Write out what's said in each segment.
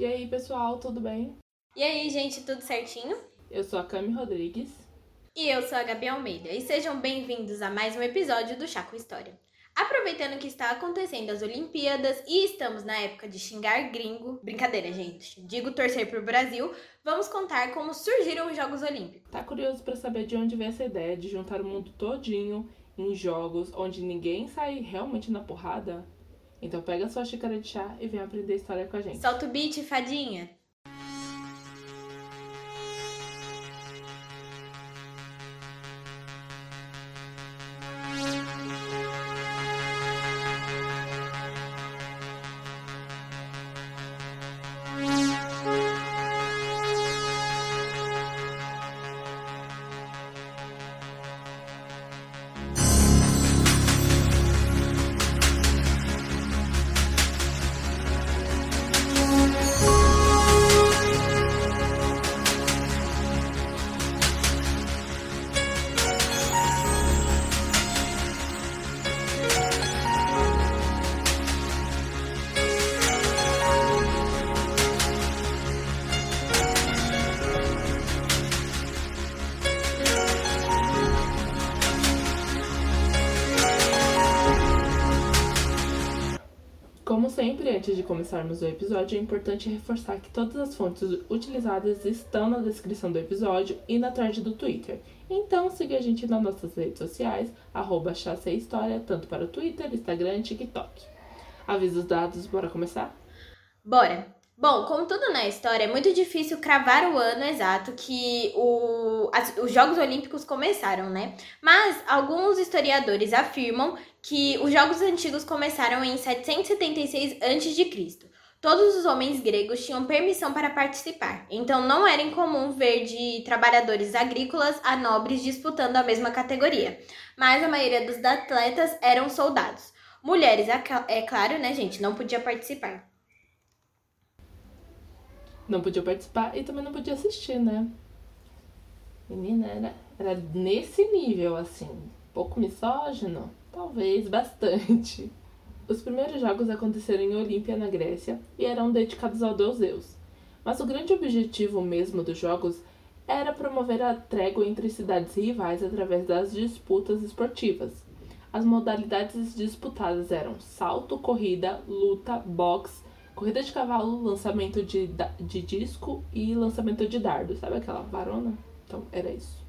E aí, pessoal, tudo bem? E aí, gente, tudo certinho? Eu sou a Cami Rodrigues. E eu sou a Gabi Almeida. E sejam bem-vindos a mais um episódio do Chá com História. Aproveitando que está acontecendo as Olimpíadas e estamos na época de xingar gringo, brincadeira, gente, digo torcer pro Brasil, vamos contar como surgiram os Jogos Olímpicos. Tá curioso para saber de onde veio essa ideia de juntar o mundo todinho em jogos onde ninguém sai realmente na porrada? Então pega sua xícara de chá e vem aprender história com a gente. Solta o beat, fadinha! Começarmos o episódio, é importante reforçar que todas as fontes utilizadas estão na descrição do episódio e na thread do Twitter. Então siga a gente nas nossas redes sociais, arroba História, tanto para o Twitter, Instagram e TikTok. Avisos dados, bora começar? Bora! Bom, como tudo na história, é muito difícil cravar o ano exato que o, as, os Jogos Olímpicos começaram, né? Mas alguns historiadores afirmam que os Jogos Antigos começaram em 776 a.C. Todos os homens gregos tinham permissão para participar, então não era incomum ver de trabalhadores agrícolas a nobres disputando a mesma categoria, mas a maioria dos atletas eram soldados. Mulheres, é claro, né, gente, não podia participar não podia participar e também não podia assistir, né? Menina, era, era nesse nível, assim. Pouco misógino? Talvez, bastante. Os primeiros jogos aconteceram em Olímpia, na Grécia, e eram dedicados ao deus Zeus. Mas o grande objetivo mesmo dos jogos era promover a trégua entre cidades rivais através das disputas esportivas. As modalidades disputadas eram salto, corrida, luta, boxe, corrida de cavalo, lançamento de, de disco e lançamento de dardo. Sabe aquela varona? Então, era isso.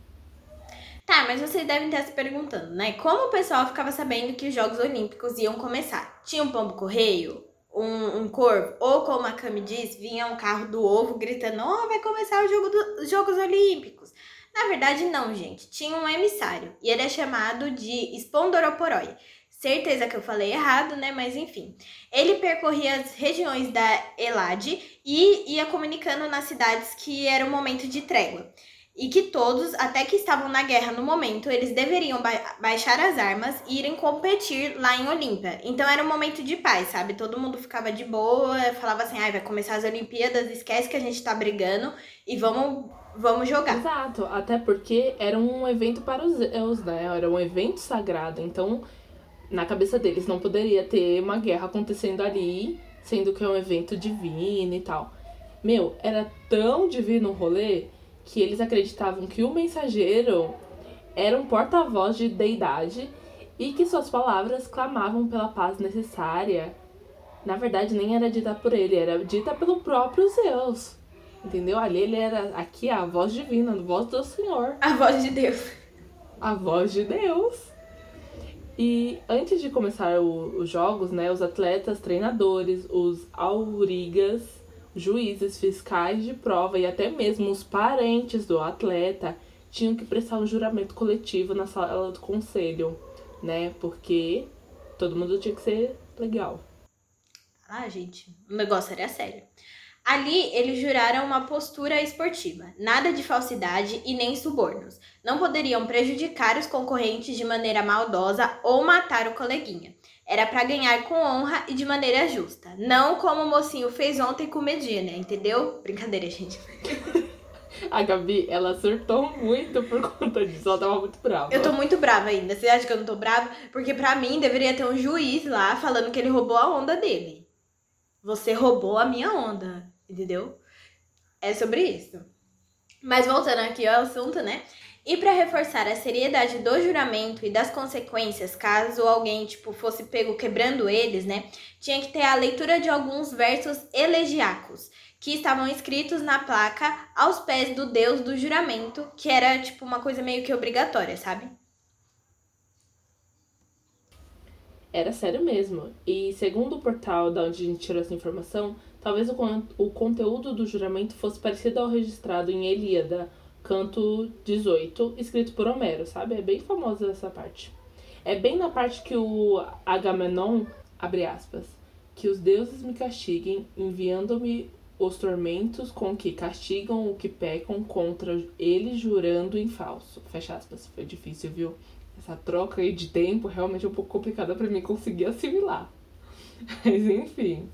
Tá, mas vocês devem estar se perguntando, né? Como o pessoal ficava sabendo que os Jogos Olímpicos iam começar? Tinha um pombo correio? Um, um corvo? Ou, como a Cami diz, vinha um carro do ovo gritando: Oh, vai começar o jogo os Jogos Olímpicos. Na verdade, não, gente. Tinha um emissário e ele é chamado de Spondoroporoi Certeza que eu falei errado, né? Mas enfim. Ele percorria as regiões da Elade e ia comunicando nas cidades que era o momento de trégua. E que todos, até que estavam na guerra no momento, eles deveriam ba baixar as armas e irem competir lá em Olímpia. Então era um momento de paz, sabe? Todo mundo ficava de boa, falava assim: ai, vai começar as Olimpíadas, esquece que a gente tá brigando e vamos vamos jogar. Exato, até porque era um evento para os Zeus, né? Era um evento sagrado. Então, na cabeça deles não poderia ter uma guerra acontecendo ali, sendo que é um evento divino e tal. Meu, era tão divino o rolê que eles acreditavam que o mensageiro era um porta-voz de deidade e que suas palavras clamavam pela paz necessária. Na verdade, nem era dita por ele, era dita pelo próprio Zeus. Entendeu? Ali ele era aqui a voz divina, a voz do Senhor. A voz de Deus. A voz de Deus. E antes de começar o, os jogos, né, os atletas, treinadores, os aurigas, juízes, fiscais de prova e até mesmo os parentes do atleta tinham que prestar um juramento coletivo na sala do conselho, né? Porque todo mundo tinha que ser legal. Ah, gente, o negócio era sério. Ali, eles juraram uma postura esportiva, nada de falsidade e nem subornos. Não poderiam prejudicar os concorrentes de maneira maldosa ou matar o coleguinha. Era para ganhar com honra e de maneira justa. Não como o mocinho fez ontem com Medina, entendeu? Brincadeira, gente. A Gabi, ela acertou muito por conta disso. Ela tava muito brava. Eu tô muito brava ainda. Você acha que eu não tô brava? Porque pra mim deveria ter um juiz lá falando que ele roubou a onda dele. Você roubou a minha onda. Entendeu? É sobre isso. Mas voltando aqui ao assunto, né? E para reforçar a seriedade do juramento e das consequências caso alguém tipo fosse pego quebrando eles, né? Tinha que ter a leitura de alguns versos elegiacos que estavam escritos na placa aos pés do deus do juramento, que era tipo uma coisa meio que obrigatória, sabe? Era sério mesmo. E segundo o portal da onde a gente tirou essa informação, talvez o, o conteúdo do juramento fosse parecido ao registrado em Elíada, canto 18, escrito por Homero, sabe? É bem famosa essa parte. É bem na parte que o Agamenon, abre aspas, que os deuses me castiguem, enviando-me os tormentos com que castigam o que pecam contra ele jurando em falso. Fecha aspas. Foi difícil, viu? essa troca aí de tempo realmente é um pouco complicada para mim conseguir assimilar. Mas enfim.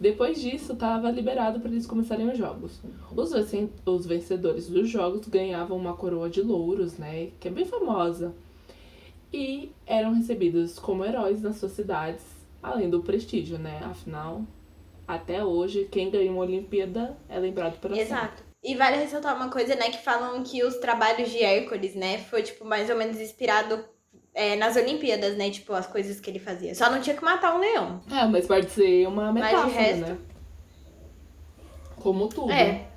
Depois disso, estava liberado para eles começarem os jogos. Os, vencedores dos jogos ganhavam uma coroa de louros, né? Que é bem famosa. E eram recebidos como heróis nas suas cidades, além do prestígio, né? Afinal, até hoje, quem ganha uma Olimpíada é lembrado por Exato. E vale ressaltar uma coisa, né, que falam que os trabalhos de Hércules, né, foi, tipo, mais ou menos inspirado é, nas Olimpíadas, né, tipo, as coisas que ele fazia. Só não tinha que matar um leão. É, mas pode ser uma metáfora, resto... né? Como tudo. É.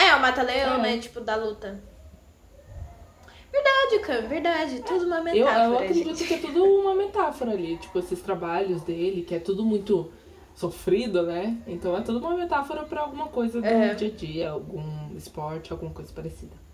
É, o mata-leão, é. né, tipo, da luta. Verdade, Cam, verdade. Tudo uma metáfora. Eu, eu acredito gente. que é tudo uma metáfora ali. Tipo, esses trabalhos dele, que é tudo muito sofrido, né? Então é tudo uma metáfora para alguma coisa do é. dia a dia, algum esporte, alguma coisa parecida.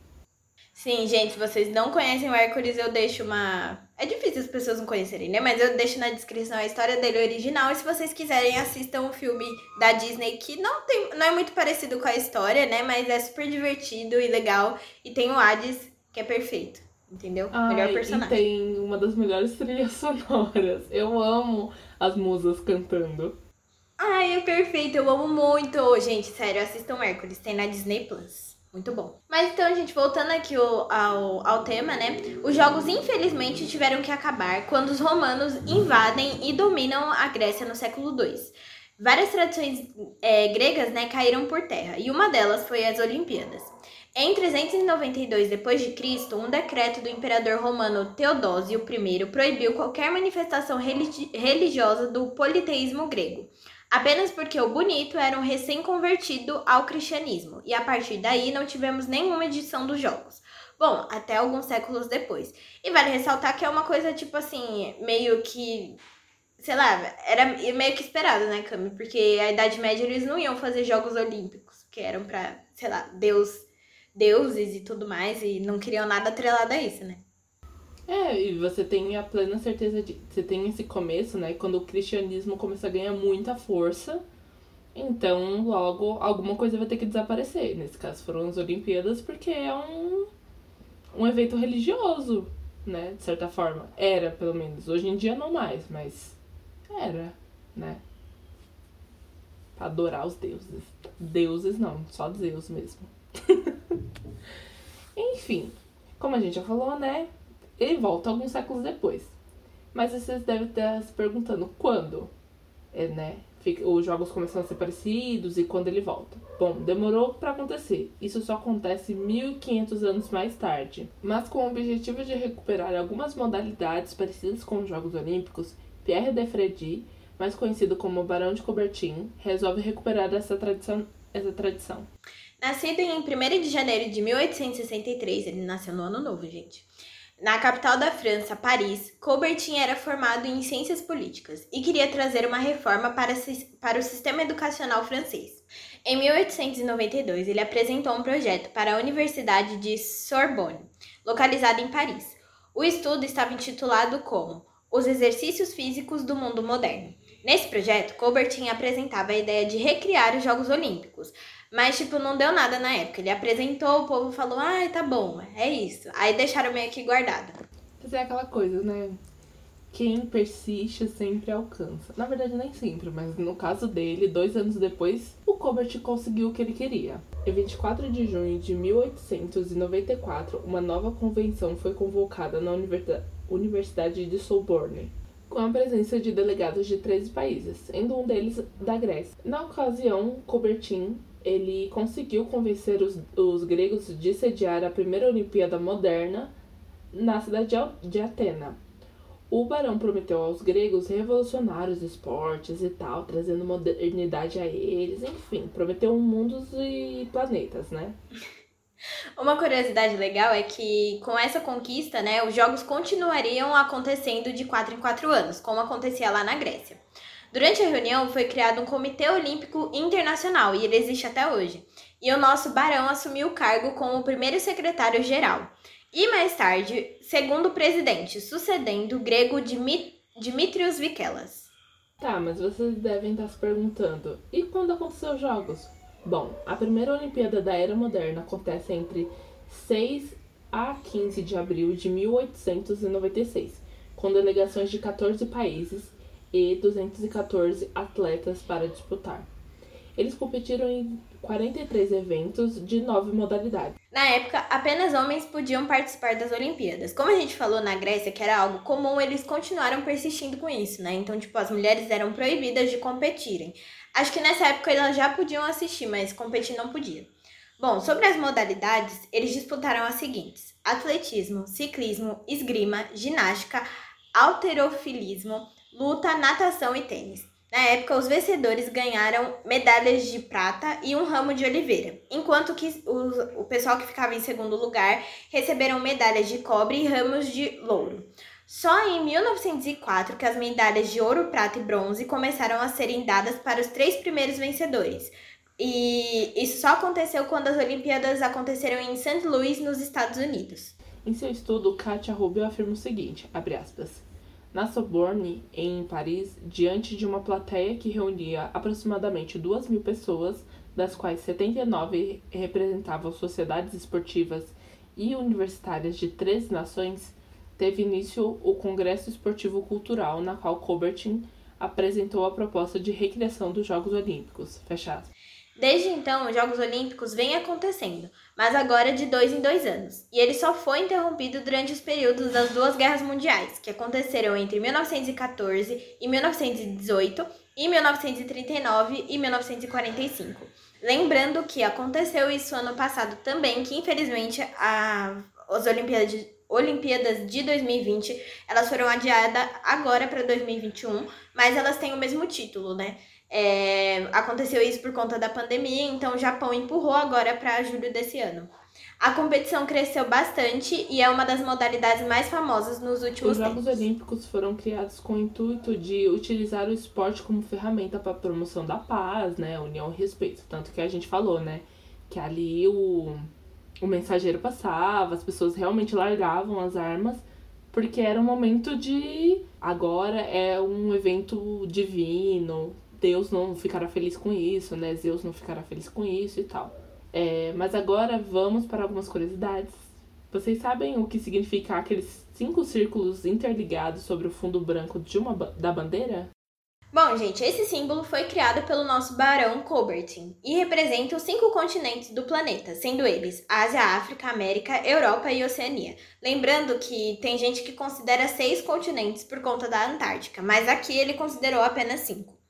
Sim, gente, se vocês não conhecem o Hércules, eu deixo uma. É difícil as pessoas não conhecerem, né? Mas eu deixo na descrição a história dele original. E se vocês quiserem, assistam o filme da Disney, que não, tem, não é muito parecido com a história, né? Mas é super divertido e legal. E tem o Hades, que é perfeito. Entendeu? Ai, Melhor personagem. Tem uma das melhores trilhas sonoras. Eu amo as musas cantando. Ai, é perfeito, eu amo muito. Gente, sério, assistam Hércules, tem na Disney Plus. Muito bom. Mas então, gente, voltando aqui ao, ao, ao, tema, né? Os jogos, infelizmente, tiveram que acabar quando os romanos invadem e dominam a Grécia no século II. Várias tradições é, gregas, né, caíram por terra, e uma delas foi as Olimpíadas. Em 392 d.C., um decreto do imperador romano Teodósio I proibiu qualquer manifestação religi religiosa do politeísmo grego apenas porque o Bonito era um recém-convertido ao cristianismo, e a partir daí não tivemos nenhuma edição dos jogos. Bom, até alguns séculos depois. E vale ressaltar que é uma coisa, tipo assim, meio que. Sei lá, era meio que esperado, né, Cami? Porque a Idade Média eles não iam fazer Jogos Olímpicos, que eram pra, sei lá, Deus, deuses e tudo mais, e não queriam nada atrelado a isso, né? É, e você tem a plena certeza de. Você tem esse começo, né? Quando o cristianismo começa a ganhar muita força. Então, logo, alguma coisa vai ter que desaparecer. Nesse caso foram as Olimpíadas, porque é um, um evento religioso, né? De certa forma. Era, pelo menos. Hoje em dia não mais, mas era, né? Pra adorar os deuses. Deuses não, só Deus mesmo. Enfim, como a gente já falou, né? Ele volta alguns séculos depois. Mas vocês devem estar se perguntando quando, é, né? Os jogos começam a ser parecidos e quando ele volta. Bom, demorou para acontecer. Isso só acontece 1500 anos mais tarde. Mas com o objetivo de recuperar algumas modalidades parecidas com os Jogos Olímpicos, Pierre de Freddy, mais conhecido como Barão de Coubertin, resolve recuperar essa tradição. Essa tradição. Nascido em 1 de janeiro de 1863, ele nasceu no ano novo, gente. Na capital da França, Paris, Coubertin era formado em ciências políticas e queria trazer uma reforma para, para o sistema educacional francês. Em 1892, ele apresentou um projeto para a Universidade de Sorbonne, localizada em Paris. O estudo estava intitulado como Os Exercícios Físicos do Mundo Moderno. Nesse projeto, Coubertin apresentava a ideia de recriar os Jogos Olímpicos, mas, tipo, não deu nada na época. Ele apresentou, o povo falou, ai, tá bom, é isso. Aí deixaram meio que guardado. Mas é aquela coisa, né? Quem persiste sempre alcança. Na verdade, nem sempre, mas no caso dele, dois anos depois, o Colbert conseguiu o que ele queria. Em 24 de junho de 1894, uma nova convenção foi convocada na Universidade de Sorbonne, com a presença de delegados de 13 países, sendo um deles da Grécia. Na ocasião, Coubertin ele conseguiu convencer os, os gregos de sediar a primeira Olimpíada moderna na cidade de Atena. O barão prometeu aos gregos revolucionar os esportes e tal, trazendo modernidade a eles, enfim, prometeu mundos e planetas, né? Uma curiosidade legal é que com essa conquista, né, os jogos continuariam acontecendo de 4 em 4 anos, como acontecia lá na Grécia. Durante a reunião foi criado um Comitê Olímpico Internacional e ele existe até hoje. E o nosso barão assumiu o cargo como primeiro secretário geral. E mais tarde, segundo presidente, sucedendo o grego Dimitrios Vikelas. Tá, mas vocês devem estar se perguntando: e quando aconteceu os jogos? Bom, a primeira Olimpíada da Era Moderna acontece entre 6 a 15 de abril de 1896, com delegações de 14 países e 214 atletas para disputar. Eles competiram em 43 eventos de nove modalidades. Na época, apenas homens podiam participar das Olimpíadas. Como a gente falou na Grécia, que era algo comum, eles continuaram persistindo com isso, né? Então, tipo, as mulheres eram proibidas de competirem. Acho que nessa época elas já podiam assistir, mas competir não podia. Bom, sobre as modalidades, eles disputaram as seguintes: atletismo, ciclismo, esgrima, ginástica, alterofilismo, luta, natação e tênis. Na época, os vencedores ganharam medalhas de prata e um ramo de oliveira, enquanto que o, o pessoal que ficava em segundo lugar receberam medalhas de cobre e ramos de louro. Só em 1904 que as medalhas de ouro, prata e bronze começaram a serem dadas para os três primeiros vencedores. E isso só aconteceu quando as Olimpíadas aconteceram em St. Louis, nos Estados Unidos. Em seu estudo, Katia Rubio afirma o seguinte, aspas, na Sorbonne, em Paris, diante de uma plateia que reunia aproximadamente duas mil pessoas, das quais 79 representavam sociedades esportivas e universitárias de 13 nações, teve início o Congresso Esportivo Cultural, na qual Coubertin apresentou a proposta de recriação dos Jogos Olímpicos. Fecha Desde então, os Jogos Olímpicos vêm acontecendo, mas agora de dois em dois anos, e ele só foi interrompido durante os períodos das duas guerras mundiais, que aconteceram entre 1914 e 1918 e 1939 e 1945. Lembrando que aconteceu isso ano passado também, que infelizmente a, as Olimpíadas Olimpíadas de 2020, elas foram adiadas agora para 2021, mas elas têm o mesmo título, né? É, aconteceu isso por conta da pandemia, então o Japão empurrou agora para julho desse ano. A competição cresceu bastante e é uma das modalidades mais famosas nos últimos Os Jogos tempos. Olímpicos foram criados com o intuito de utilizar o esporte como ferramenta para a promoção da paz, né, união e respeito. Tanto que a gente falou, né, que ali o o mensageiro passava, as pessoas realmente largavam as armas, porque era um momento de agora é um evento divino, Deus não ficará feliz com isso, né? Zeus não ficará feliz com isso e tal. É, mas agora vamos para algumas curiosidades. Vocês sabem o que significa aqueles cinco círculos interligados sobre o fundo branco de uma da bandeira? Bom, gente, esse símbolo foi criado pelo nosso barão Coubertin e representa os cinco continentes do planeta, sendo eles Ásia, África, América, Europa e Oceania. Lembrando que tem gente que considera seis continentes por conta da Antártica, mas aqui ele considerou apenas cinco.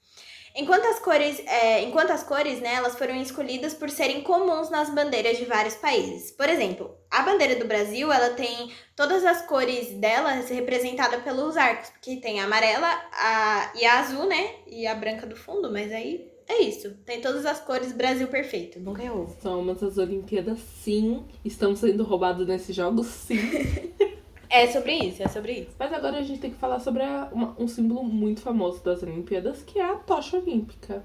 Enquanto as cores, é, enquanto as cores né, elas foram escolhidas por serem comuns nas bandeiras de vários países. Por exemplo, a bandeira do Brasil ela tem todas as cores dela representadas pelos arcos, porque tem a amarela a, e a azul, né? E a branca do fundo, mas aí é isso. Tem todas as cores Brasil perfeito. Nunca errou. São as Olimpíadas, sim. Estamos sendo roubados nesses jogos, sim. É sobre isso, é sobre isso. Mas agora a gente tem que falar sobre uma, um símbolo muito famoso das Olimpíadas, que é a tocha olímpica.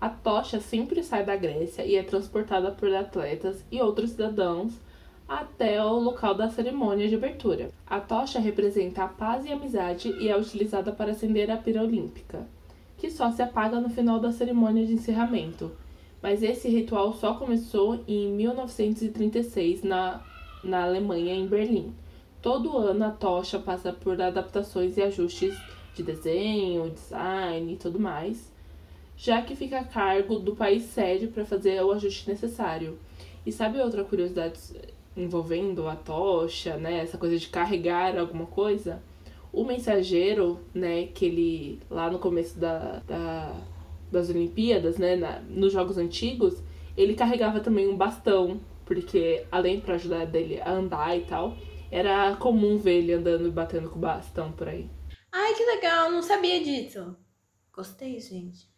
A tocha sempre sai da Grécia e é transportada por atletas e outros cidadãos até o local da cerimônia de abertura. A tocha representa a paz e a amizade e é utilizada para acender a pira olímpica, que só se apaga no final da cerimônia de encerramento. Mas esse ritual só começou em 1936 na, na Alemanha, em Berlim Todo ano a tocha passa por adaptações e ajustes de desenho, design e tudo mais, já que fica a cargo do país sede para fazer o ajuste necessário. E sabe outra curiosidade envolvendo a tocha, né? Essa coisa de carregar alguma coisa? O mensageiro, né, que ele lá no começo da, da das Olimpíadas, né, na, nos jogos antigos, ele carregava também um bastão, porque além para ajudar dele a andar e tal, era comum ver ele andando e batendo com bastão por aí. Ai, que legal, não sabia disso. Gostei, gente.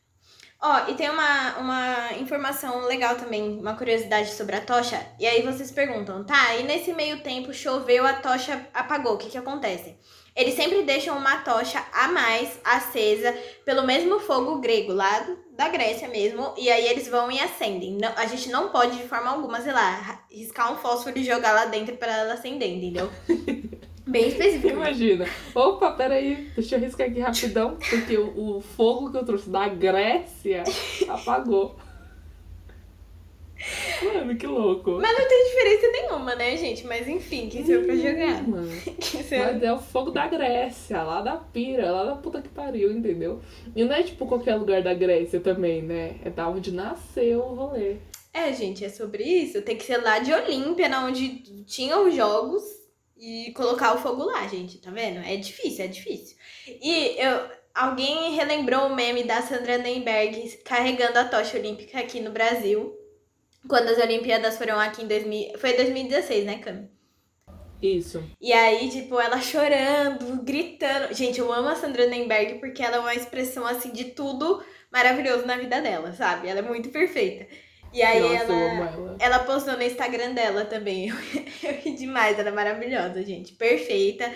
Ó, e tem uma, uma informação legal também, uma curiosidade sobre a tocha. E aí vocês perguntam, tá, e nesse meio tempo choveu, a tocha apagou, o que que acontece? Eles sempre deixam uma tocha a mais acesa pelo mesmo fogo grego, lá da Grécia mesmo, e aí eles vão e acendem. Não, a gente não pode de forma alguma, sei lá, riscar um fósforo e jogar lá dentro para ela acender, entendeu? Bem específico. Imagina. Opa, peraí, deixa eu riscar aqui rapidão, porque o, o fogo que eu trouxe da Grécia apagou. Mano, que louco. Mas não tem diferença nenhuma, né, gente? Mas enfim, quem sou eu pra jogar? Mano. Mas é o fogo da Grécia, lá da pira, lá da puta que pariu, entendeu? E não é tipo qualquer lugar da Grécia também, né? É da onde nasceu o rolê. É, gente, é sobre isso. Tem que ser lá de Olímpia, na onde tinham os jogos e colocar o fogo lá, gente, tá vendo? É difícil, é difícil. E eu. Alguém relembrou o meme da Sandra Nemberg carregando a tocha olímpica aqui no Brasil quando as Olimpíadas foram aqui em 2000. Foi 2016, né, Cami? Isso. E aí, tipo, ela chorando, gritando. Gente, eu amo a Sandra Nemberg porque ela é uma expressão, assim, de tudo maravilhoso na vida dela, sabe? Ela é muito perfeita. E aí Nossa, ela, ela. ela postou no Instagram dela também. Eu ri demais, ela é maravilhosa, gente. Perfeita.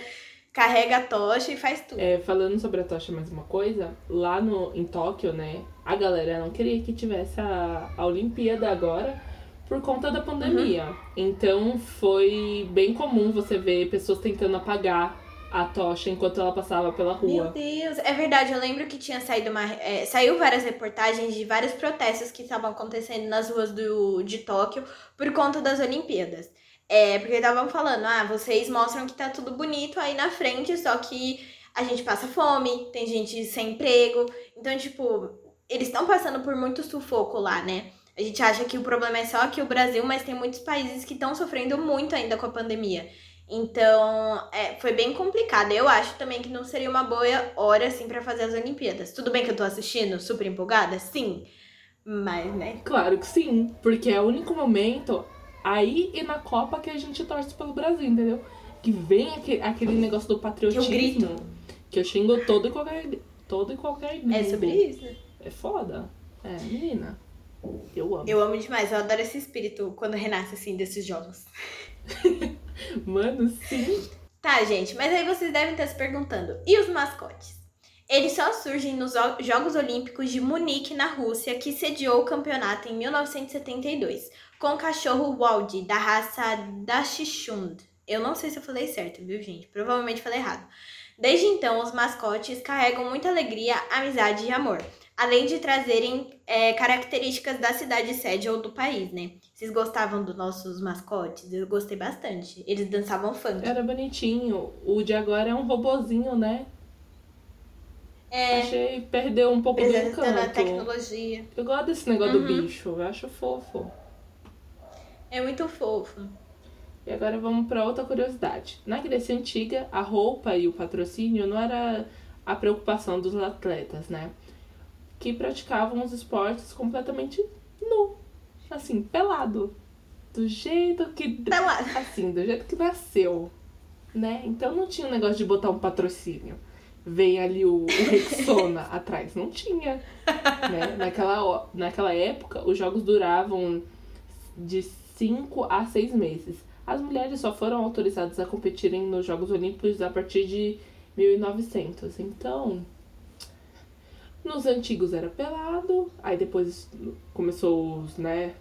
Carrega a tocha e faz tudo. É, falando sobre a tocha mais uma coisa, lá no, em Tóquio, né, a galera não queria que tivesse a, a Olimpíada agora por conta da pandemia. Uhum. Então foi bem comum você ver pessoas tentando apagar a tocha enquanto ela passava pela rua. Meu Deus, é verdade, eu lembro que tinha saído uma. É, saiu várias reportagens de vários protestos que estavam acontecendo nas ruas do, de Tóquio por conta das Olimpíadas. É, porque estavam falando, ah, vocês mostram que tá tudo bonito aí na frente, só que a gente passa fome, tem gente sem emprego. Então, tipo, eles estão passando por muito sufoco lá, né? A gente acha que o problema é só aqui o Brasil, mas tem muitos países que estão sofrendo muito ainda com a pandemia. Então, é, foi bem complicado. Eu acho também que não seria uma boa hora, assim, para fazer as Olimpíadas. Tudo bem que eu tô assistindo, super empolgada? Sim. Mas, né? Claro que sim, porque é o único momento aí e na Copa que a gente torce pelo Brasil, entendeu? Que vem aquele, aquele negócio do patriotismo. Que eu grito. Que eu xingo todo e qualquer, todo e qualquer É sobre isso. É foda. É, menina. Eu amo. Eu amo demais, eu adoro esse espírito quando renasce assim desses jogos. Mano, sim. Tá, gente, mas aí vocês devem estar se perguntando: e os mascotes? Eles só surgem nos Jogos Olímpicos de Munique, na Rússia, que sediou o campeonato em 1972, com o cachorro Waldi, da raça Dachshund. Eu não sei se eu falei certo, viu, gente? Provavelmente falei errado. Desde então, os mascotes carregam muita alegria, amizade e amor, além de trazerem é, características da cidade sede ou do país, né? Vocês gostavam dos nossos mascotes? Eu gostei bastante. Eles dançavam funk. Era bonitinho. O de agora é um robozinho, né? É. Achei perdeu um pouco do encanto. tecnologia. Eu gosto desse negócio Uhum. do bicho, eu acho fofo. É muito fofo. E agora vamos para outra curiosidade. Na Grécia Antiga, a roupa e o patrocínio não era a preocupação dos atletas, né? Que praticavam os esportes completamente nu. Assim, pelado. Do jeito que. Pelado. Assim, do jeito que nasceu. Né? Então não tinha o negócio de botar um patrocínio. Vem ali o, o Rexona atrás. Não tinha. Né? Naquela, naquela época, os jogos duravam de 5 a 6 meses. As mulheres só foram autorizadas a competirem nos Jogos Olímpicos a partir de 1900. Então, nos antigos era pelado, aí depois começou os, né,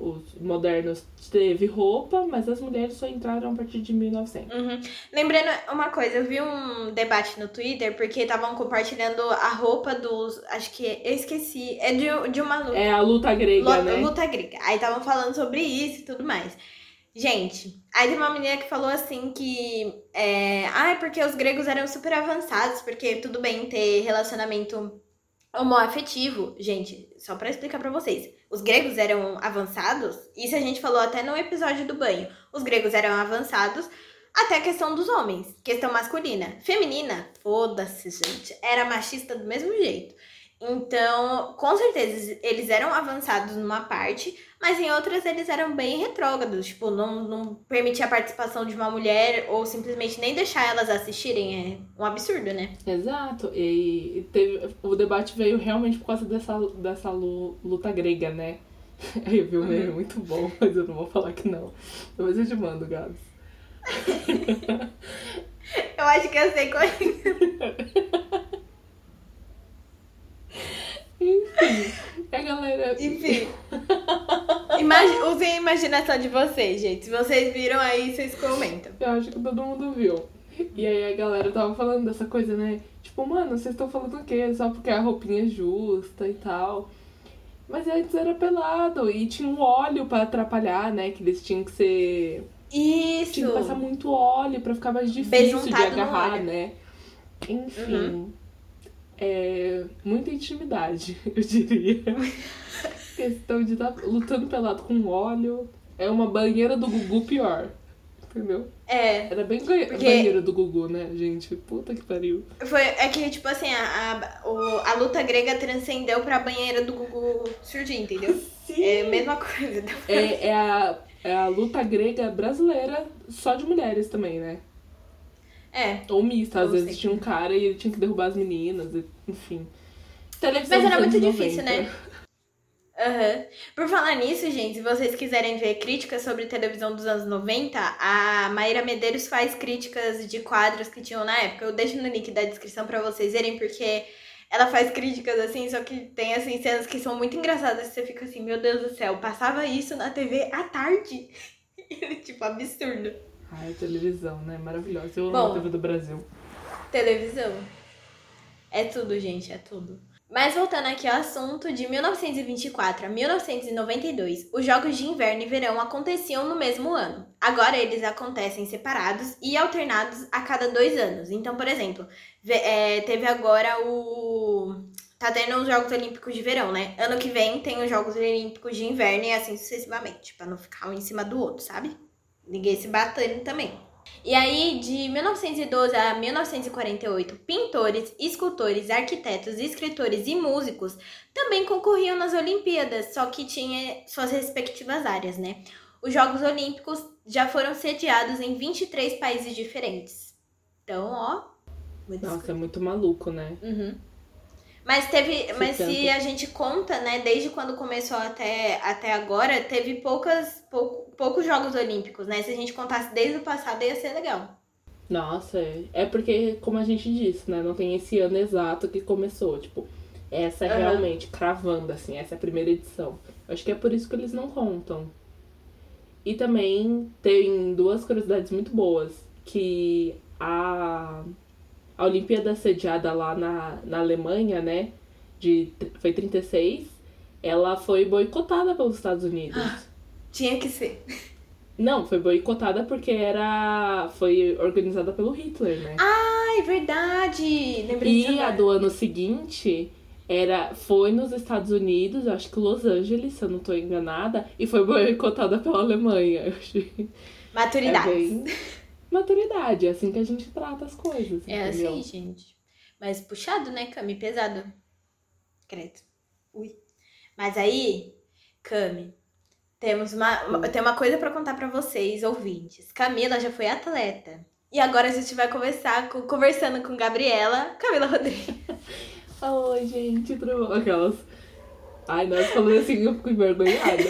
os modernos teve roupa, mas as mulheres só entraram a partir de 1900. Uhum. Lembrando uma coisa, eu vi um debate no Twitter porque estavam compartilhando a roupa dos. Acho que. Eu esqueci. É de, de uma luta. É a luta grega, Lu- né? Luta grega. Aí estavam falando sobre isso e tudo mais. Gente, aí tem uma menina que falou assim que. É, ah, é porque os gregos eram super avançados, porque tudo bem ter relacionamento homoafetivo. Gente, só pra explicar pra vocês. Os gregos eram avançados, isso a gente falou até no episódio do banho. Os gregos eram avançados até a questão dos homens, questão masculina. Feminina, foda-se, gente, era machista do mesmo jeito. Então, com certeza, eles eram avançados numa parte, mas em outras eles eram bem retrógrados. Tipo, não, não permitir a participação de uma mulher ou simplesmente nem deixar elas assistirem. É um absurdo, né? Exato. E teve, o debate veio realmente por causa dessa, dessa luta grega, né? Aí eu vi um meme uhum. muito bom, mas eu não vou falar que não. Depois eu te mando, Gabs. eu acho que eu sei qual é. Enfim, a galera. Enfim. Imag... Usem a imaginação de vocês, gente. Se vocês viram aí, vocês comentam. Eu acho que todo mundo viu. E aí a galera tava falando dessa coisa, né? Tipo, mano, vocês estão falando o quê? Só porque a roupinha é justa e tal. Mas antes era pelado e tinha um óleo para atrapalhar, né? Que eles tinham que ser. Isso! Tinha que passar muito óleo para ficar mais difícil de agarrar, né? Enfim. Uhum é, muita intimidade, eu diria. Questão de estar tá lutando pelado com óleo. É uma banheira do Gugu pior. Entendeu? É. Era bem porque... banheira do Gugu, né, gente? Puta que pariu. Foi, é que, tipo assim, a, a, o, a luta grega transcendeu pra banheira do Gugu surgir, entendeu? Sim. É a mesma coisa. É, é, a, é a luta grega brasileira, só de mulheres também, né? É. Ou mista, às vezes tinha um cara e ele tinha que derrubar as meninas, enfim. Televisão Mas era muito difícil, né? Uhum. Por falar nisso, gente, se vocês quiserem ver críticas sobre televisão dos anos 90, a Maíra Medeiros faz críticas de quadros que tinham na época. Eu deixo no link da descrição para vocês verem, porque ela faz críticas assim, só que tem assim cenas que são muito engraçadas. Você fica assim, meu Deus do céu, passava isso na TV à tarde. tipo, absurdo. Ai, televisão, né? Maravilhosa. Eu amo a TV do Brasil. Televisão. É tudo, gente, é tudo. Mas voltando aqui ao assunto, de 1924 a 1992, os Jogos de Inverno e Verão aconteciam no mesmo ano. Agora eles acontecem separados e alternados a cada dois anos. Então, por exemplo, é, teve agora o. Tá tendo os Jogos Olímpicos de Verão, né? Ano que vem tem os Jogos Olímpicos de Inverno e assim sucessivamente, para não ficar um em cima do outro, sabe? Ninguém se batendo também. E aí, de 1912 a 1948, pintores, escultores, arquitetos, escritores e músicos também concorriam nas Olimpíadas, só que tinha suas respectivas áreas, né? Os Jogos Olímpicos já foram sediados em 23 países diferentes. Então, ó. Nossa, é muito maluco, né? Uhum. Mas teve. mas se a gente conta, né, desde quando começou até, até agora, teve poucas, pou, poucos Jogos Olímpicos, né? Se a gente contasse desde o passado, ia ser legal. Nossa, é, é porque, como a gente disse, né? Não tem esse ano exato que começou. Tipo, essa é uhum. realmente cravando, assim, essa é a primeira edição. Acho que é por isso que eles não contam. E também tem duas curiosidades muito boas. Que a a Olimpíada sediada lá na, na Alemanha, né? De, foi 36, ela foi boicotada pelos Estados Unidos. Ah, tinha que ser. Não, foi boicotada porque era. Foi organizada pelo Hitler, né? Ah, é verdade! Lembrei e a do ano seguinte era, foi nos Estados Unidos, acho que Los Angeles, se eu não estou enganada, e foi boicotada pela Alemanha. Maturidade. É bem maturidade. É assim que a gente trata as coisas. É entendeu? assim, gente. Mas puxado, né, Cami? Pesado. Credo. Ui. Mas aí, Cami, temos uma, tem uma coisa para contar para vocês, ouvintes. Camila já foi atleta. E agora a gente vai conversar com, conversando com Gabriela, Camila Rodrigues. Oi, gente, tudo bom? Aquelas. Ai, nós falando assim, eu fico envergonhada.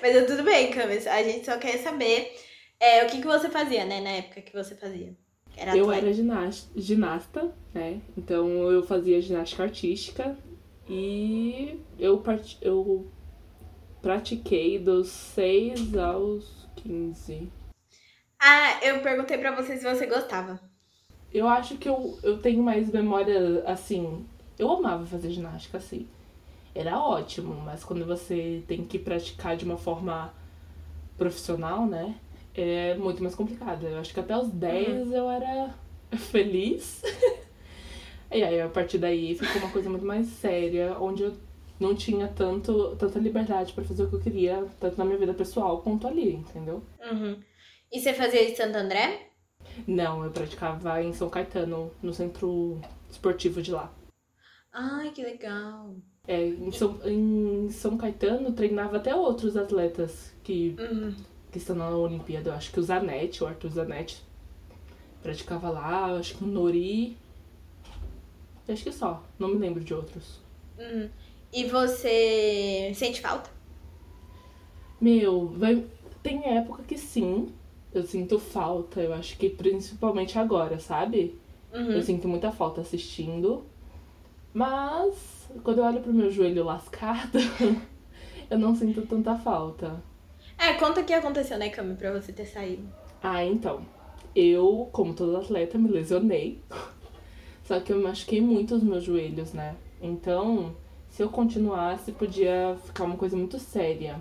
Mas tudo bem, Cami. A gente só quer saber é, o que, que você fazia, né, na época que você fazia? Era eu era ginasta, ginasta, né? Então eu fazia ginástica artística e eu, part... eu pratiquei dos 6 aos 15. Ah, eu perguntei pra você se você gostava. Eu acho que eu, eu tenho mais memória, assim. Eu amava fazer ginástica, assim. Era ótimo, mas quando você tem que praticar de uma forma profissional, né? é muito mais complicada. Eu acho que até os 10 uhum. eu era feliz. e aí, a partir daí, ficou uma coisa muito mais séria, onde eu não tinha tanto, tanta liberdade para fazer o que eu queria, tanto na minha vida pessoal quanto ali, entendeu? Uhum. E você fazia de Santo André? Não, eu praticava em São Caetano, no centro esportivo de lá. Ai, que legal. É, em São, em São Caetano treinava até outros atletas que, Uhum. que estão na Olimpíada. Eu acho que o Zanetti, o Arthur Zanetti, praticava lá. Eu acho que o Nori. Acho que só. Não me lembro de outros. Uhum. E você sente falta? Meu, vai... tem época que sim, eu sinto falta. Eu acho que principalmente agora, sabe? Uhum. Eu sinto muita falta assistindo. Mas quando eu olho pro meu joelho lascado, eu não sinto tanta falta. É, conta o que aconteceu, né, Cami, pra você ter saído. Ah, então. Eu, como todo atleta, me lesionei. Só que eu machuquei muito os meus joelhos, né? Então, se eu continuasse, podia ficar uma coisa muito séria.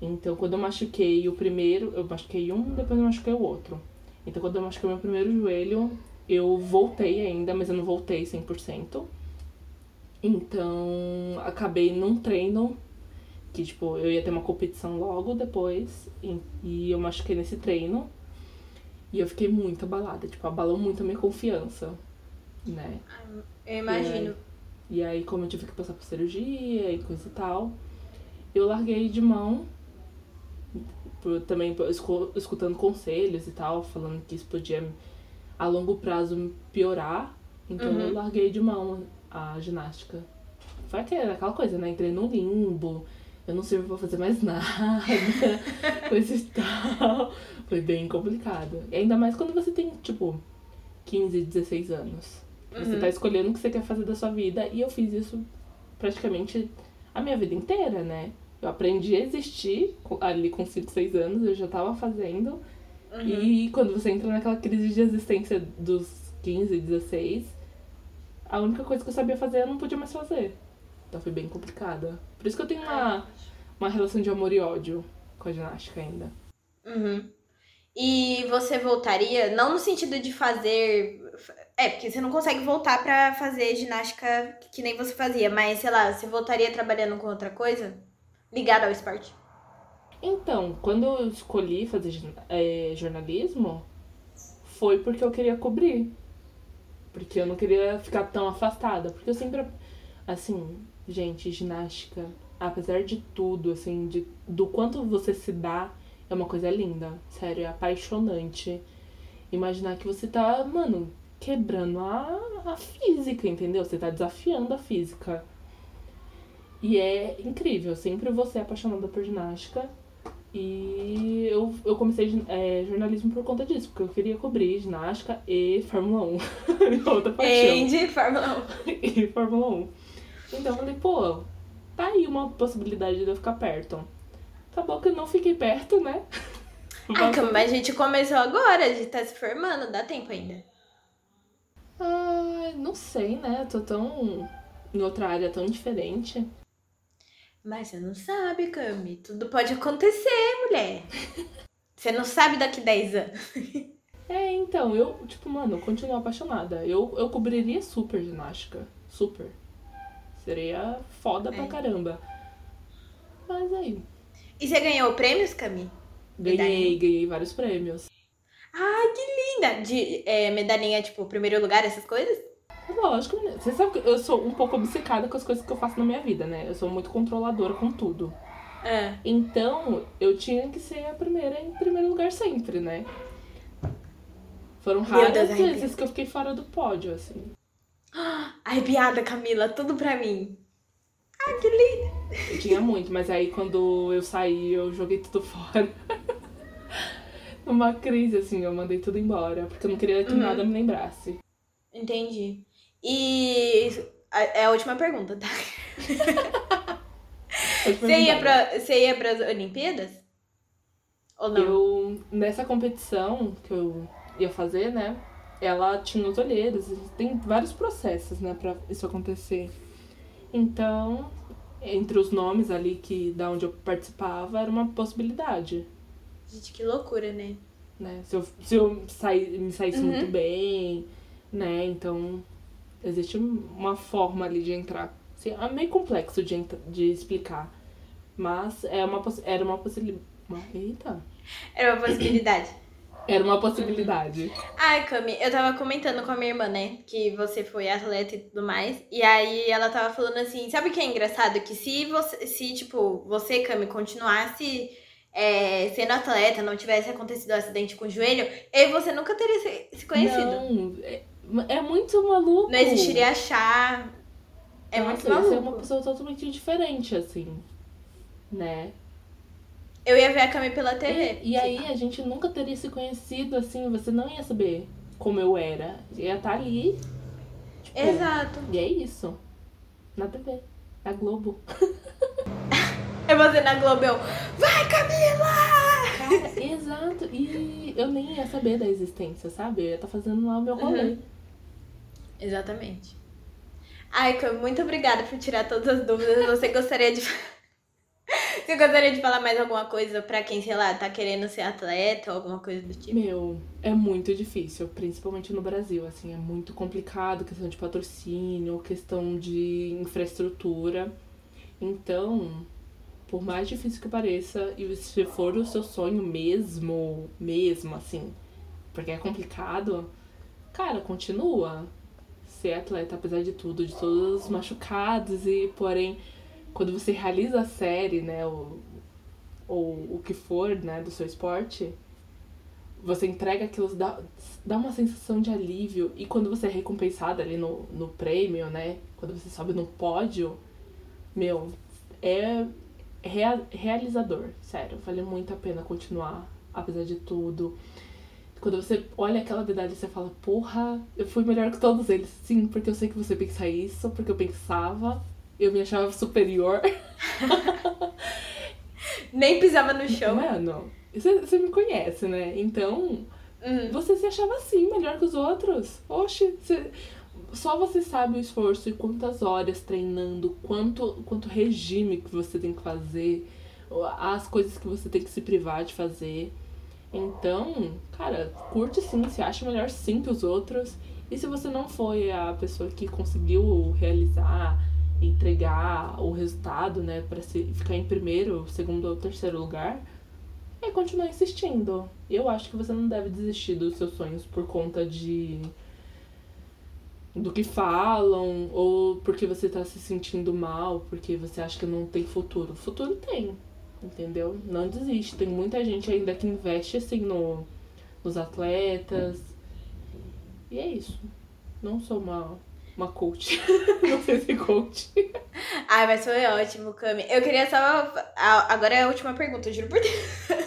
Então, quando eu machuquei o primeiro, eu machuquei um, depois eu machuquei o outro. Então, quando eu machuquei meu primeiro joelho, eu voltei ainda, mas eu não voltei 100%. Então, acabei num treino que, tipo, eu ia ter uma competição logo depois e, e eu machuquei nesse treino. E eu fiquei muito abalada, tipo, abalou muito a minha confiança, né? Eu imagino. E aí, como eu tive que passar por cirurgia e coisa e tal, eu larguei de mão, por- também escutando conselhos e tal, falando que isso podia a longo prazo piorar. Então Uhum. eu larguei de mão a ginástica. Foi aquela, aquela coisa, né? Entrei no limbo, eu não sirvo pra fazer mais nada, coisa e tal. Foi bem complicado. E ainda mais quando você tem, tipo, 15, 16 anos. Você Uhum. tá escolhendo o que você quer fazer da sua vida e eu fiz isso praticamente a minha vida inteira, né? Eu aprendi a existir ali com 5, 6 anos, eu já tava fazendo. Uhum. E quando você entra naquela crise de existência dos 15, 16, a única coisa que eu sabia fazer eu não podia mais fazer. Então foi bem complicada. Por isso que eu tenho uma, uma relação de amor e ódio com a ginástica ainda. Uhum. E você voltaria, não no sentido de fazer. É, porque você não consegue voltar pra fazer ginástica que nem você fazia, mas sei lá, você voltaria trabalhando com outra coisa ligada ao esporte? Então, quando eu escolhi fazer eh, jornalismo, foi porque eu queria cobrir. Porque eu não queria ficar tão afastada. Porque eu sempre, assim, gente, ginástica, apesar de tudo, assim, de, do quanto você se dá, é uma coisa linda. Sério, é apaixonante. Imaginar que você tá, mano, quebrando a, a física, entendeu? Você tá desafiando a física. E é incrível, eu sempre vou ser apaixonada por ginástica. E eu, eu comecei é, jornalismo por conta disso, porque eu queria cobrir ginástica e Fórmula 1. Minha outra paixão. Andy, Fórmula E Fórmula 1. Então eu falei, pô, tá aí uma possibilidade de eu ficar perto. Acabou que eu não fiquei perto, né? 1. Ah, Cami, mas a gente começou agora, a gente tá se formando, dá tempo ainda. Ah, não sei, né? Eu tô tão. em outra área tão diferente. Mas você não sabe, Cami. Tudo pode acontecer, mulher. Você não sabe daqui 10 anos. É, então, eu, tipo, mano, eu continuo apaixonada. Eu, eu cobriria super ginástica. Super. Seria foda pra É. caramba. Mas aí, E você ganhou prêmios, Cami? ganhei, ganhei vários prêmios. Ai, que linda! De é, medalhinha, tipo, primeiro lugar, essas coisas? Lógico, né? Você sabe que eu sou um pouco obcecada com as coisas que eu faço na minha vida, né? Eu sou muito controladora com tudo. É. Então, eu tinha que ser a primeira em primeiro lugar sempre, né? Foram raras Deus, vezes que eu fiquei fora do pódio, assim. Arrepiada, Camila, tudo pra mim. Ai, que lindo! Eu tinha muito, mas aí quando eu saí, eu joguei tudo fora. Numa crise, assim, eu mandei tudo embora, porque eu não queria que Uhum. nada me lembrasse. Entendi. E é a última pergunta, tá? Você ia, pra, você ia pras Olimpíadas? Ou não? Eu, nessa competição que eu ia fazer, né? Ela tinha os olheiros, tem vários processos, né, pra isso acontecer. Então, entre os nomes ali que da onde eu participava, era uma possibilidade, Gente, que loucura, né? né? Se eu, se eu saí, me saísse Uhum. muito bem, né? Então, existe uma forma ali de entrar. Assim, é meio complexo de, de explicar. Mas é uma, era uma possibilidade. Eita. Era uma possibilidade. Era uma possibilidade. Ai, Cami, eu tava comentando com a minha irmã, né? Que você foi atleta e tudo mais. E aí ela tava falando assim, sabe o que é engraçado? Que se você, se, tipo, você, Cami, continuasse é, sendo atleta, não tivesse acontecido o um acidente com o joelho, eu e você nunca teria se, se conhecido. Não, é, é muito maluco. Não existiria achar. É Nossa, muito maluco. Você é uma pessoa totalmente diferente, assim. Né? Eu ia ver a Cami pela TV. E, e aí a gente nunca teria se conhecido, assim, você não ia saber como eu era. Ia estar ali. Tipo, Exato. E é isso. Na TV. Na Globo. É você na Globo, eu, vai Camila! Cara, exato. E eu nem ia saber da existência, sabe? Eu ia estar fazendo lá o meu rolê. Uhum. Exatamente. Ai, Cami, muito obrigada por tirar todas as dúvidas. Você gostaria de. Você gostaria de falar mais alguma coisa pra quem, sei lá, tá querendo ser atleta ou alguma coisa do tipo? Meu, é muito difícil, principalmente no Brasil, assim, é muito complicado, questão de patrocínio, questão de infraestrutura. Então, por mais difícil que pareça, e se for o seu sonho mesmo, mesmo, assim, porque é complicado, cara, continua ser atleta, apesar de tudo, de todos os machucados e, porém, quando você realiza a série, né, ou, ou o que for, né, do seu esporte, você entrega aquilo, dá, dá uma sensação de alívio. E quando você é recompensada ali no, no prêmio, né, quando você sobe no pódio, meu, é rea, realizador, sério. Vale muito a pena continuar, apesar de tudo. Quando você olha aquela medalha você fala, porra, eu fui melhor que todos eles. Sim, porque eu sei que você pensa isso, porque eu pensava, eu me achava superior. Nem pisava no chão. Mano, você, você me conhece, né? Então, Uhum. você se achava assim, melhor que os outros. Oxe, você, só você sabe o esforço e quantas horas treinando, quanto, quanto regime que você tem que fazer, as coisas que você tem que se privar de fazer. Então, cara, curte sim, se acha melhor sim que os outros. E se você não foi a pessoa que conseguiu realizar, entregar o resultado, né, para ficar em primeiro, segundo ou terceiro lugar, é continuar insistindo. Eu acho que você não deve desistir dos seus sonhos por conta de do que falam ou porque você tá se sentindo mal, porque você acha que não tem futuro. Futuro tem, entendeu? Não desiste. Tem muita gente ainda que investe assim no, nos atletas. E é isso. Não sou uma, uma coach. não sei se coach. Ai, mas foi ótimo, Cami. Eu queria só. Agora é a última pergunta, juro por Deus.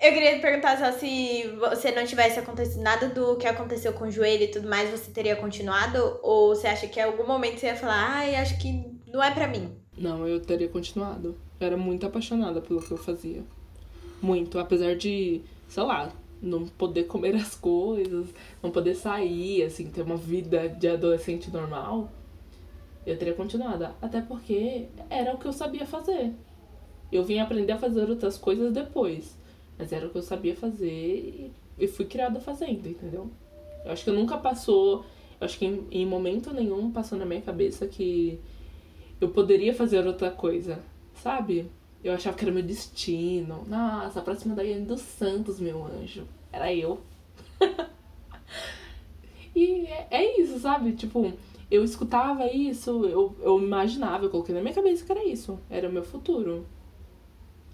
Eu queria perguntar só se você não tivesse acontecido nada do que aconteceu com o joelho e tudo mais, você teria continuado? Ou você acha que em algum momento você ia falar, ai, acho que não é pra mim? Não, eu teria continuado. Eu era muito apaixonada pelo que eu fazia. Muito. Apesar de, sei lá, não poder comer as coisas, não poder sair, assim, ter uma vida de adolescente normal, eu teria continuado. Até porque era o que eu sabia fazer. Eu vim aprender a fazer outras coisas depois. Mas era o que eu sabia fazer e, fui criada fazendo, entendeu? Eu acho que nunca passou. Eu acho que em, em momento nenhum passou na minha cabeça que eu poderia fazer outra coisa, sabe? Eu achava que era meu destino. Nossa, a próxima Daiane dos Santos, meu anjo. Era eu. e é, é isso, sabe? Tipo, eu escutava isso, eu, eu imaginava, eu coloquei na minha cabeça que era isso. Era o meu futuro.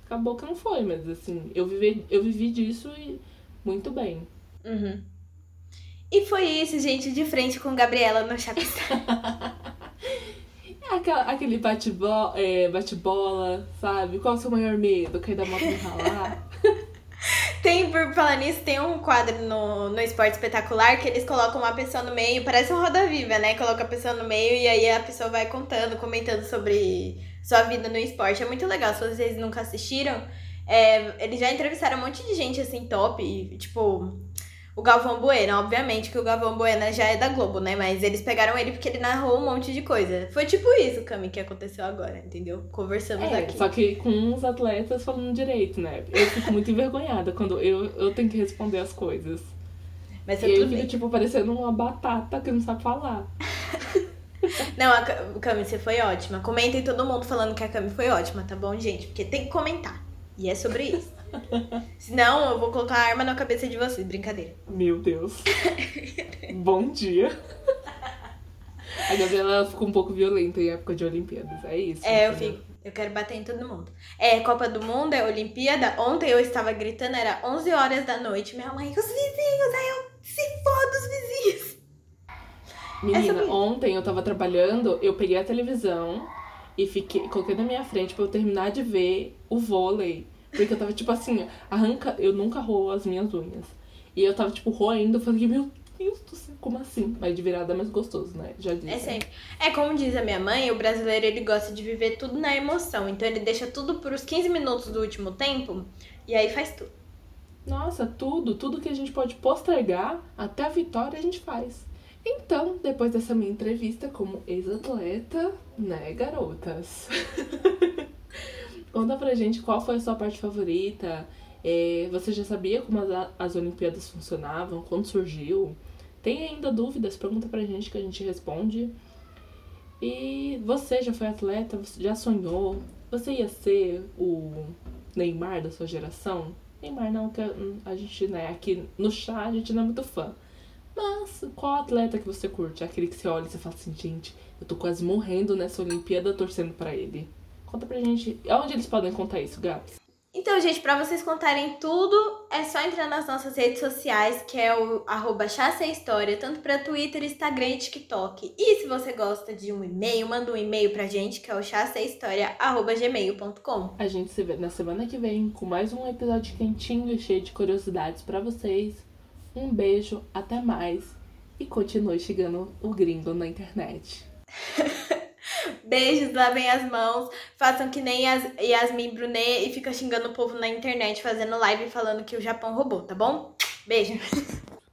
Acabou que não foi, mas assim, eu vivi, eu vivi disso e muito bem. Uhum. E foi isso, gente, de frente com Gabriela no Chapistar. Aquela, aquele bate-bola, é, bate-bola, sabe? Qual é o seu maior medo? Cair da moto e ralar? Tem, por falar nisso, tem um quadro no, no Esporte Espetacular que eles colocam uma pessoa no meio, parece um Roda Viva, né? Coloca a pessoa no meio e aí a pessoa vai contando, comentando sobre sua vida no esporte. É muito legal, se vocês nunca assistiram. é, eles já entrevistaram um monte de gente assim, top, e, tipo. O Galvão Bueno, obviamente que o Galvão Bueno já é da Globo, né? Mas eles pegaram ele porque ele narrou um monte de coisa. Foi tipo isso, Cami, que aconteceu agora, entendeu? Conversamos É, aqui. só que com uns atletas falando direito, né? Eu fico muito envergonhada quando eu, eu tenho que responder as coisas. Mas e eu fico, tipo, parecendo uma batata que não sabe falar. Não, a Ca- Cami, você foi ótima. Comentem todo mundo falando que a Cami foi ótima, tá bom, gente? Porque tem que comentar. E é sobre isso. Senão, eu vou colocar a arma na cabeça de vocês. Brincadeira. Meu Deus. Bom dia. A Gabriela ficou um pouco violenta em época de Olimpíadas. É isso. É, eu fico. Eu quero bater em todo mundo. É, Copa do Mundo, é Olimpíada. Ontem eu estava gritando, era 11 horas da noite. Minha mãe, os vizinhos, aí eu, se foda os vizinhos. Menina, ontem eu tava trabalhando, eu peguei a televisão e fiquei, coloquei na minha frente pra eu terminar de ver o vôlei. Porque eu tava tipo assim, arranca. Eu nunca roo as minhas unhas. E eu tava tipo roendo, eu falei, meu Deus do céu, como assim? Mas de virada é mais gostoso, né? Já disse. É sempre. É como diz a minha mãe, o brasileiro ele gosta de viver tudo na emoção. Então ele deixa tudo pros 15 minutos do último tempo e aí faz tudo. Nossa, tudo, tudo que a gente pode postergar até a vitória a gente faz. Então, depois dessa minha entrevista como ex-atleta, né, garotas? Conta pra gente qual foi a sua parte favorita. É, você já sabia como as, as Olimpíadas funcionavam? Quando surgiu? Tem ainda dúvidas? Pergunta pra gente que a gente responde. E você já foi atleta? Já sonhou? Você ia ser o Neymar da sua geração? Neymar não, que a gente, né, aqui no chá a gente não é muito fã. Mas qual atleta que você curte? Aquele que você olha e você fala assim, gente, eu tô quase morrendo nessa Olimpíada torcendo pra ele. Conta pra gente. Onde eles podem contar isso, Gabs? Então, gente, pra vocês contarem tudo, é só entrar nas nossas redes sociais, que é o arroba História, tanto pra Twitter, Instagram e TikTok. E se você gosta de um e-mail, manda um e-mail pra gente, que é o gmail.com. A gente se vê na semana que vem com mais um episódio quentinho e cheio de curiosidades pra vocês. Um beijo, até mais. E continue chegando o gringo na internet. Beijos, lavem as mãos, façam que nem Yas- Yasmin Brunet e fica xingando o povo na internet, fazendo live falando que o Japão roubou, tá bom? Beijo.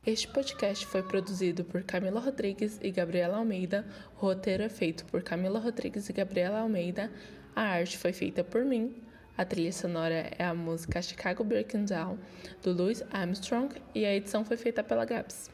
Este podcast foi produzido por Camila Rodrigues e Gabriela Almeida. O roteiro é feito por Camila Rodrigues e Gabriela Almeida. A arte foi feita por mim. A trilha sonora é a música Chicago Breaking Down, do Louis Armstrong. E a edição foi feita pela Gabs.